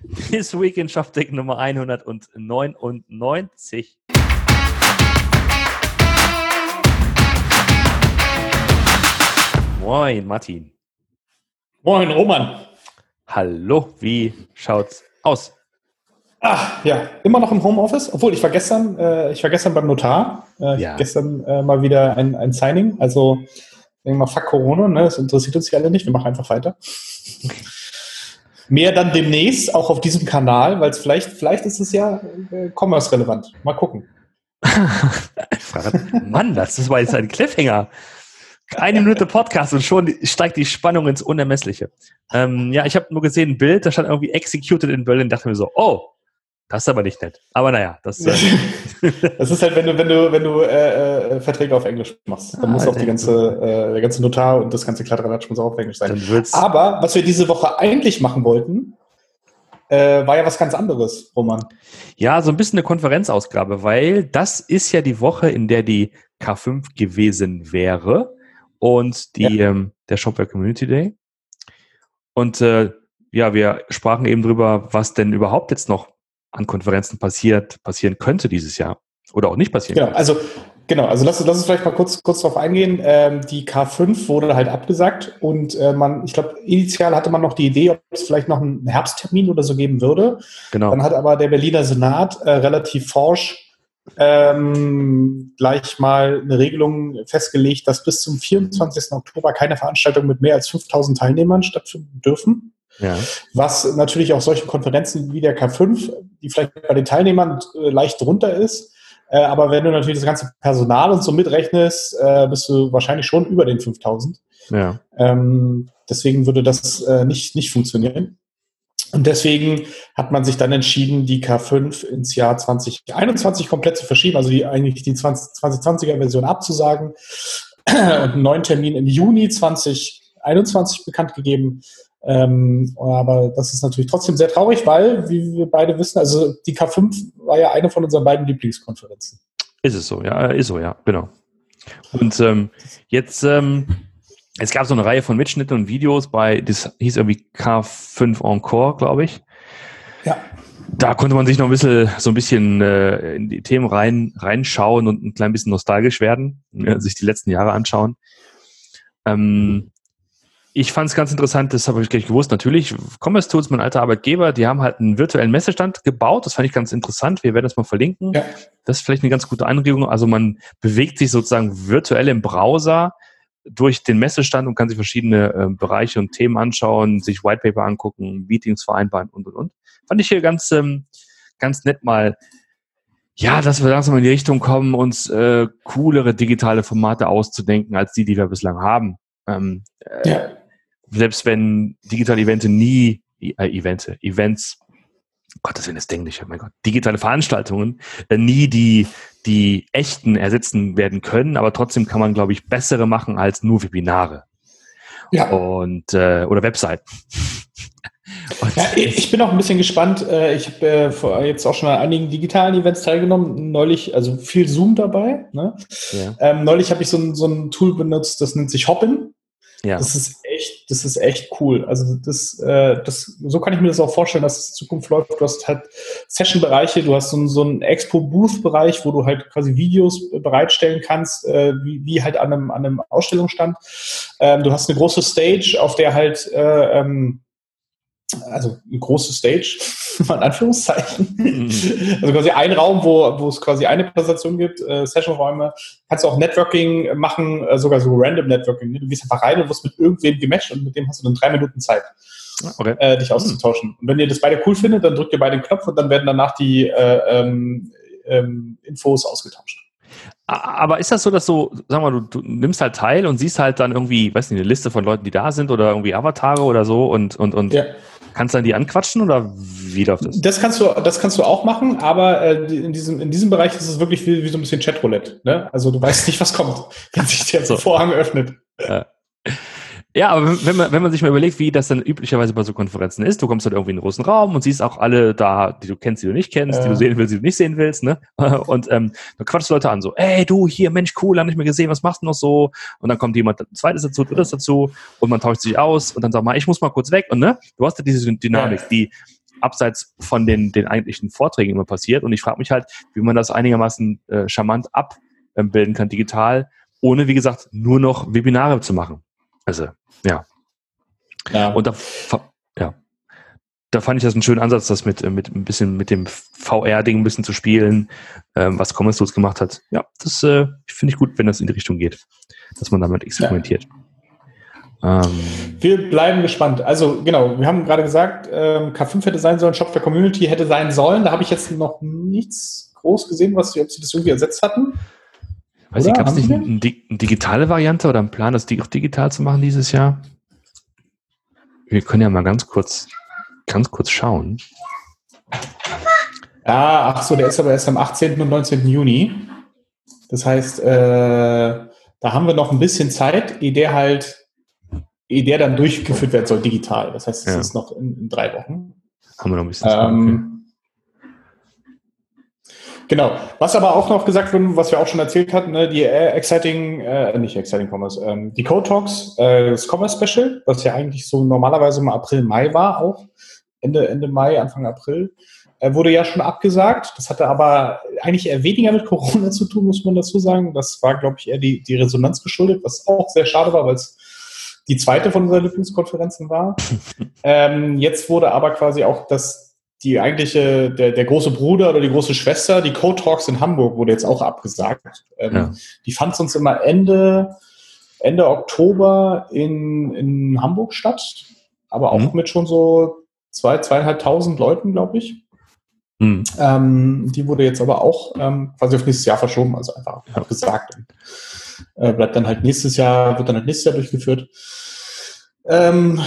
This Week in ShopTech Nummer 199. Moin, Martin. Moin, Roman. Hallo, wie schaut's aus? Ach, ja, immer noch im Homeoffice, obwohl ich war gestern, äh, ich war gestern beim Notar. Äh, ja. Gestern äh, mal wieder ein, ein Signing. Also, denke mal, fuck Corona, ne? Das interessiert uns ja alle nicht, wir machen einfach weiter. Mehr dann demnächst, auch auf diesem Kanal, weil es vielleicht, vielleicht ist es ja äh, commerce-relevant. Mal gucken. Mann, das war jetzt ein Cliffhanger. Eine Minute Podcast und schon steigt die Spannung ins Unermessliche. Ähm, ja, ich habe nur gesehen ein Bild, da stand irgendwie Executed in Berlin, dachte mir so, oh, das ist aber nicht nett. Aber naja, das, äh das ist halt, wenn du, wenn du, wenn du äh, äh, Verträge auf Englisch machst. Dann ah, muss auch die ganze, äh, der ganze Notar und das ganze Kladderadatsch muss auch auf Englisch sein. Aber was wir diese Woche eigentlich machen wollten, äh, war ja was ganz anderes, Roman. Ja, so ein bisschen eine Konferenzausgabe, weil das ist ja die Woche, in der die K5 gewesen wäre und die, ja. ähm, der Shopware Community Day. Und äh, ja, wir sprachen eben drüber, was denn überhaupt jetzt noch an Konferenzen passiert, passieren könnte dieses Jahr. Oder auch nicht passieren genau, könnte. Also Genau, also lass, lass uns vielleicht mal kurz, kurz darauf eingehen. Ähm, die K5 wurde halt abgesagt und äh, man, ich glaube, initial hatte man noch die Idee, ob es vielleicht noch einen Herbsttermin oder so geben würde. Genau. Dann hat aber der Berliner Senat äh, relativ forsch ähm, gleich mal eine Regelung festgelegt, dass bis zum 24. Oktober keine Veranstaltungen mit mehr als 5000 Teilnehmern stattfinden dürfen. Ja. Was natürlich auch solchen Konferenzen wie der K5, die vielleicht bei den Teilnehmern äh, leicht drunter ist, äh, aber wenn du natürlich das ganze Personal und so mitrechnest, äh, bist du wahrscheinlich schon über den 5000. Ja. Ähm, deswegen würde das nicht, nicht funktionieren. Und deswegen hat man sich dann entschieden, die K5 ins Jahr 2021 komplett zu verschieben, also die, eigentlich die 20, 2020er Version abzusagen und einen neuen Termin im Juni 2021 bekannt gegeben. Ähm, aber das ist natürlich trotzdem sehr traurig, weil, wie wir beide wissen, also die K5 war ja eine von unseren beiden Lieblingskonferenzen. Ist es so, ja, ist so, ja, genau. Und ähm, jetzt, ähm, es gab so eine Reihe von Mitschnitten und Videos bei, das hieß irgendwie K5 Encore, glaube ich. Ja. Da konnte man sich noch ein bisschen, so ein bisschen äh, in die Themen rein, reinschauen und ein klein bisschen nostalgisch werden, äh, sich die letzten Jahre anschauen. Ähm, ich fand es ganz interessant, das habe ich gleich gewusst. Natürlich, Commerce Tools, mein alter Arbeitgeber, die haben halt einen virtuellen Messestand gebaut. Das fand ich ganz interessant. Wir werden das mal verlinken. Ja. Das ist vielleicht eine ganz gute Anregung. Also man bewegt sich sozusagen virtuell im Browser durch den Messestand und kann sich verschiedene äh, Bereiche und Themen anschauen, sich Whitepaper angucken, Meetings vereinbaren und und und. Fand ich hier ganz, ähm, ganz nett mal ja, dass wir langsam in die Richtung kommen, uns äh, coolere digitale Formate auszudenken als die, die wir bislang haben. Ähm, äh, ja selbst wenn digitale Events nie, äh, Events, Events, Gottes Willen, ist Englisch, oh mein Gott, digitale Veranstaltungen äh, nie die, die echten ersetzen werden können, aber trotzdem kann man, glaube ich, bessere machen als nur Webinare. Ja. Und, äh, oder Webseiten. Ja, ich bin auch ein bisschen gespannt. Äh, ich habe äh, jetzt auch schon an einigen digitalen Events teilgenommen. Neulich, also viel Zoom dabei. Ne? Ja. Ähm, neulich habe ich so ein, so ein Tool benutzt, das nennt sich Hopin. Ja. Das ist echt, das ist echt cool. Also das, äh, das, so kann ich mir das auch vorstellen, dass es in Zukunft läuft. Du hast halt Session-Bereiche, du hast so, so einen Expo-Booth-Bereich, wo du halt quasi Videos bereitstellen kannst, äh, wie, wie halt an einem, an einem Ausstellungsstand. Ähm, du hast eine große Stage, auf der halt äh, ähm, also eine große Stage, in Anführungszeichen. Mhm. Also quasi ein Raum, wo, wo es quasi eine Präsentation gibt, äh, Session-Räume. Kannst du auch Networking machen, äh, sogar so Random Networking. Ne? Du gehst einfach rein und wirst mit irgendwem gematcht und mit dem hast du dann drei Minuten Zeit, okay. äh, dich auszutauschen. Und wenn ihr das beide cool findet, dann drückt ihr beide den Knopf und dann werden danach die äh, ähm, ähm, Infos ausgetauscht. Aber ist das so, dass du, sag mal, du, du, nimmst halt teil und siehst halt dann irgendwie, weiß nicht, eine Liste von Leuten, die da sind oder irgendwie Avatare oder so und, und, und ja. kannst dann die anquatschen oder wie läuft das? Das kannst du, das kannst du auch machen, aber äh, in, diesem, in diesem Bereich ist es wirklich wie, wie so ein bisschen Chatroulette. Ne? Also du weißt nicht, was kommt, wenn sich der so. Vorhang öffnet. Ja. Ja, aber wenn man, wenn man sich mal überlegt, wie das dann üblicherweise bei so Konferenzen ist, du kommst dann irgendwie in einen großen Raum und siehst auch alle da, die du kennst, die du nicht kennst, ja. die du sehen willst, die du nicht sehen willst, ne? Und ähm, dann quatschst du Leute an, so, ey, du, hier, Mensch, cool, hab nicht mehr gesehen, was machst du noch so? Und dann kommt jemand zweites dazu, drittes dazu und man tauscht sich aus und dann sagt mal, ich muss mal kurz weg und ne? Du hast ja diese Dynamik, ja. die abseits von den, den eigentlichen Vorträgen immer passiert. Und ich frage mich halt, wie man das einigermaßen äh, charmant abbilden kann, digital, ohne, wie gesagt, nur noch Webinare zu machen. Also, ja. ja. Und da, ja. Da fand ich das einen schönen Ansatz, das mit, äh, mit ein bisschen mit dem VR-Ding ein bisschen zu spielen, ähm, was Commons Tools gemacht hat. Ja, das äh, finde ich gut, wenn das in die Richtung geht, dass man damit experimentiert. Ja. Ähm, wir bleiben gespannt. Also genau, wir haben gerade gesagt, ähm, K5 hätte sein sollen, Shop der Community hätte sein sollen. Da habe ich jetzt noch nichts groß gesehen, was ob sie das irgendwie ersetzt hatten. Weiß ich, gab es nicht eine, eine, digitale Variante oder einen Plan, das auch digital zu machen dieses Jahr? Wir können ja mal ganz kurz, ganz kurz schauen. Ja, ach so, der ist aber erst am 18. und 19. Juni. Das heißt, äh, da haben wir noch ein bisschen Zeit, ehe der halt ehe der dann durchgeführt werden soll, digital. Das heißt, es ja. ist noch in, in, drei Wochen. Haben wir noch ein bisschen Zeit. Ähm, Genau. Was aber auch noch gesagt wurde, was wir auch schon erzählt hatten, ne, die äh, Exciting, äh, nicht Exciting Commerce, ähm, die Code Talks, äh, das Commerce Special, was ja eigentlich so normalerweise mal April, Mai war auch, Ende, Ende Mai, Anfang April, äh, wurde ja schon abgesagt. Das hatte aber eigentlich eher weniger mit Corona zu tun, muss man dazu sagen. Das war, glaube ich, eher die, die Resonanz geschuldet, was auch sehr schade war, weil es die zweite von unseren Lieblingskonferenzen war. ähm, jetzt wurde aber quasi auch das, die eigentliche, der, der große Bruder oder die große Schwester, die Code Talks in Hamburg wurde jetzt auch abgesagt. Ähm, ja. Die fand sonst immer Ende, Ende Oktober in, in Hamburg statt, aber auch mhm. mit schon so zwei, zweieinhalbtausend Leuten, glaube ich. Mhm. Ähm, die wurde jetzt aber auch ähm, quasi auf nächstes Jahr verschoben, also einfach ja. abgesagt. Äh, bleibt dann halt nächstes Jahr, wird dann halt nächstes Jahr durchgeführt. Ähm,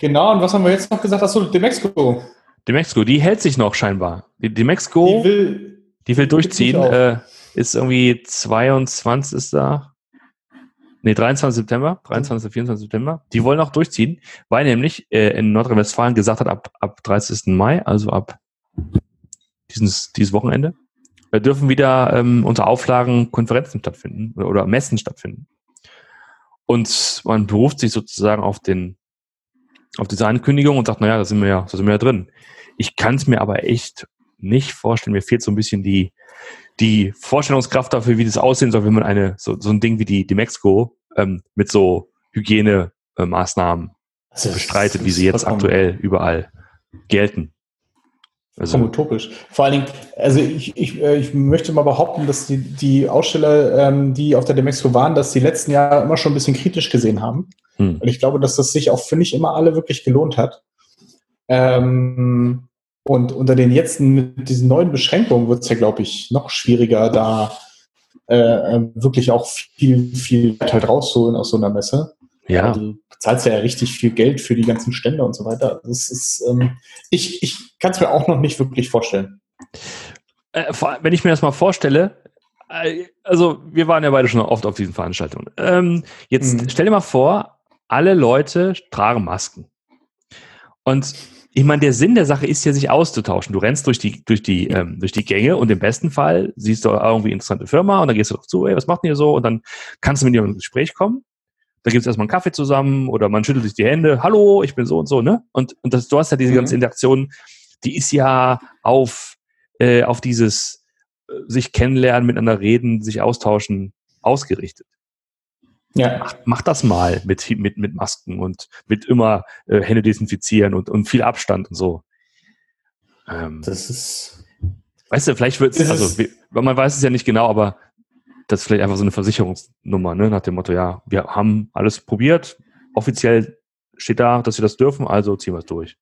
genau, und was haben wir jetzt noch gesagt? Achso, Demexco. Demexco, die hält sich noch scheinbar. Die Demexco, die will, die will durchziehen. Äh, ist irgendwie 22 ist da. Nee, 23. September, 23. 24. September. Die wollen auch durchziehen, weil nämlich äh, in Nordrhein-Westfalen gesagt hat, ab, ab 30. Mai, also ab dieses, dieses Wochenende, äh, dürfen wieder ähm, unter Auflagen Konferenzen stattfinden oder, oder Messen stattfinden. Und man beruft sich sozusagen auf den, auf diese Ankündigung und sagt, naja, da sind wir ja, da sind wir ja drin. Ich kann es mir aber echt nicht vorstellen. Mir fehlt so ein bisschen die, die Vorstellungskraft dafür, wie das aussehen soll, wenn man eine, so, so ein Ding wie die, die Mexiko ähm, mit so Hygienemaßnahmen äh, bestreitet, wie sie jetzt aktuell überall gelten. Also, utopisch. Vor allen Dingen, also ich, ich, äh, ich möchte mal behaupten, dass die, die Aussteller, ähm, die auf der Demexco waren, das die letzten Jahre immer schon ein bisschen kritisch gesehen haben. Hm. Und ich glaube, dass das sich auch für nicht immer alle wirklich gelohnt hat. Ähm, und unter den jetzt mit diesen neuen Beschränkungen wird es ja, glaube ich, noch schwieriger, da äh, äh, wirklich auch viel, viel halt rauszuholen aus so einer Messe. Ja. Du bezahlst ja richtig viel Geld für die ganzen Stände und so weiter. Das ist, ähm, ich ich kann es mir auch noch nicht wirklich vorstellen. Äh, wenn ich mir das mal vorstelle, äh, also wir waren ja beide schon oft auf diesen Veranstaltungen. Ähm, jetzt mhm. stell dir mal vor, alle Leute tragen Masken. Und ich meine, der Sinn der Sache ist ja, sich auszutauschen. Du rennst durch die, durch die, ähm, durch die Gänge und im besten Fall siehst du irgendwie interessante Firma und dann gehst du doch zu, ey, was macht ihr so? Und dann kannst du mit jemandem ins Gespräch kommen. Da gibt es erstmal einen Kaffee zusammen oder man schüttelt sich die Hände. Hallo, ich bin so und so, ne? Und, und das, du hast ja diese mhm. ganze Interaktion, die ist ja auf, äh, auf dieses äh, sich kennenlernen, miteinander reden, sich austauschen ausgerichtet. Ja. Mach, mach das mal mit, mit, mit Masken und mit immer äh, Hände desinfizieren und, und viel Abstand und so. Ähm, das ist. Weißt du, vielleicht wird es, also man weiß es ja nicht genau, aber das ist vielleicht einfach so eine Versicherungsnummer, ne? nach dem Motto, ja, wir haben alles probiert, offiziell steht da, dass wir das dürfen, also ziehen wir es durch.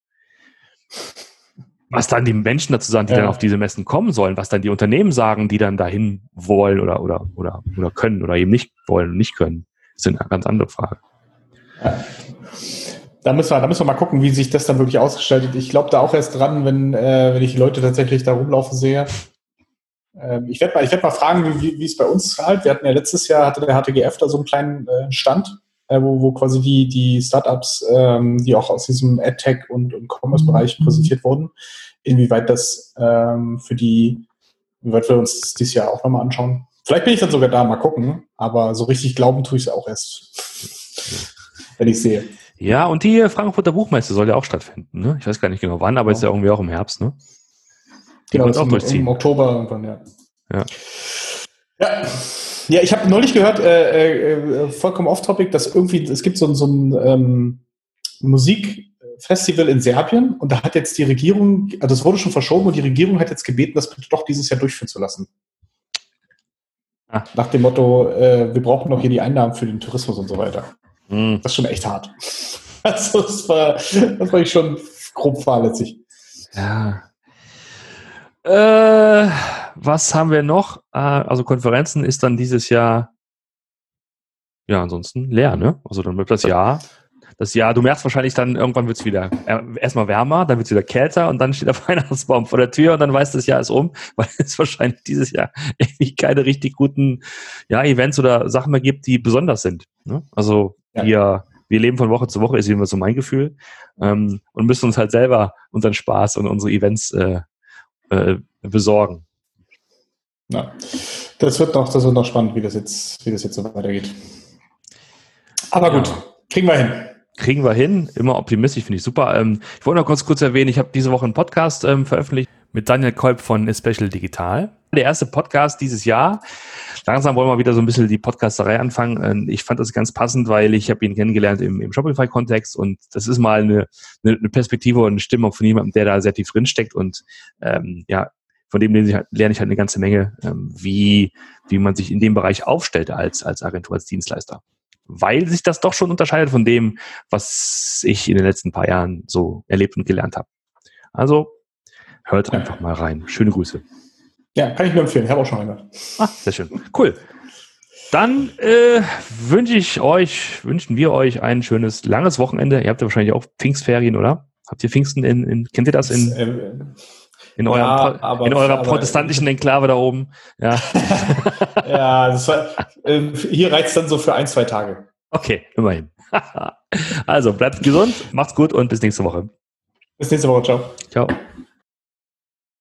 Was dann die Menschen dazu sagen, die ja. dann auf diese Messen kommen sollen, was dann die Unternehmen sagen, die dann dahin wollen oder, oder, oder, oder können oder eben nicht wollen und nicht können, sind eine ganz andere Frage. Ja. Da müssen, wir, da müssen wir mal gucken, wie sich das dann wirklich ausgestaltet. Ich glaube da auch erst dran, wenn, äh, wenn ich die Leute tatsächlich da rumlaufen sehe. Ähm, ich werde mal, werd mal fragen, wie, wie es bei uns halt. Wir hatten ja letztes Jahr, hatte der HTGF da so einen kleinen äh, Stand, äh, wo, wo quasi die, die Startups, ähm, die auch aus diesem AdTech und, und Commerce-Bereich mhm. präsentiert wurden, inwieweit das ähm, für die, inwieweit wir uns das dieses Jahr auch nochmal anschauen. Vielleicht bin ich dann sogar da, mal gucken, aber so richtig glauben tue ich es auch erst, wenn ich sehe. Ja, und die Frankfurter Buchmesse soll ja auch stattfinden. Ne? Ich weiß gar nicht genau wann, aber oh. ist ja irgendwie auch im Herbst. Ne? Die genau, auch durchziehen. im Oktober irgendwann, ja. Ja. Ja, ja ich habe neulich gehört, äh, äh, vollkommen off-topic, dass irgendwie, es gibt so, so ein ähm, Musikfestival in Serbien und da hat jetzt die Regierung, also es wurde schon verschoben und die Regierung hat jetzt gebeten, das bitte doch dieses Jahr durchführen zu lassen. Ah. Nach dem Motto, äh, wir brauchen noch hier die Einnahmen für den Tourismus und so weiter. Mhm. Das ist schon echt hart. Also das war, das war ich schon grob fahrlässig. Ja. Äh, was haben wir noch? Äh, also Konferenzen ist dann dieses Jahr ja ansonsten leer, ne? Also dann wird das Jahr das Jahr, du merkst wahrscheinlich dann, irgendwann wird es wieder äh, erstmal wärmer, dann wird es wieder kälter und dann steht der Weihnachtsbaum vor der Tür und dann weißt du, das Jahr ist um, weil es wahrscheinlich dieses Jahr irgendwie keine richtig guten ja, Events oder Sachen mehr gibt, die besonders sind. Ne? Also ja. wir, wir leben von Woche zu Woche, ist immer so mein Gefühl, ähm, und müssen uns halt selber unseren Spaß und unsere Events äh, äh, besorgen. Ja, das wird noch, das wird noch spannend, wie das jetzt, wie das jetzt so weitergeht. Aber gut, ja. kriegen wir hin. Kriegen wir hin, immer optimistisch, finde ich super. Ähm, ich wollte noch kurz kurz erwähnen, ich habe diese Woche einen Podcast ähm, veröffentlicht mit Daniel Kolb von Special Digital. Der erste Podcast dieses Jahr. Langsam wollen wir wieder so ein bisschen die Podcasterei anfangen. Ähm, ich fand das ganz passend, weil ich habe ihn kennengelernt im, im Shopify-Kontext und das ist mal eine, eine Perspektive und eine Stimmung von jemandem, der da sehr tief drin steckt und ähm, ja, von dem lerne ich halt, lerne ich halt eine ganze Menge, ähm, wie, wie man sich in dem Bereich aufstellt als, als Agentur, als Dienstleister weil sich das doch schon unterscheidet von dem, was ich in den letzten paar Jahren so erlebt und gelernt habe. Also hört einfach mal rein. Schöne Grüße. Ja, kann ich nur empfehlen. Ich habe auch schon gehört. Ah, sehr schön. Cool. Dann äh, wünsche ich euch, wünschen wir euch ein schönes, langes Wochenende. Ihr habt ja wahrscheinlich auch Pfingstferien, oder? Habt ihr Pfingsten in, in kennt ihr das in, äh, in, eurem, ja, aber, in eurer aber, protestantischen Enklave da oben? Ja, ja das war, äh, hier reicht es dann so für ein, zwei Tage. Okay, immerhin. also bleibt gesund, macht's gut und bis nächste Woche. Bis nächste Woche, ciao. Ciao.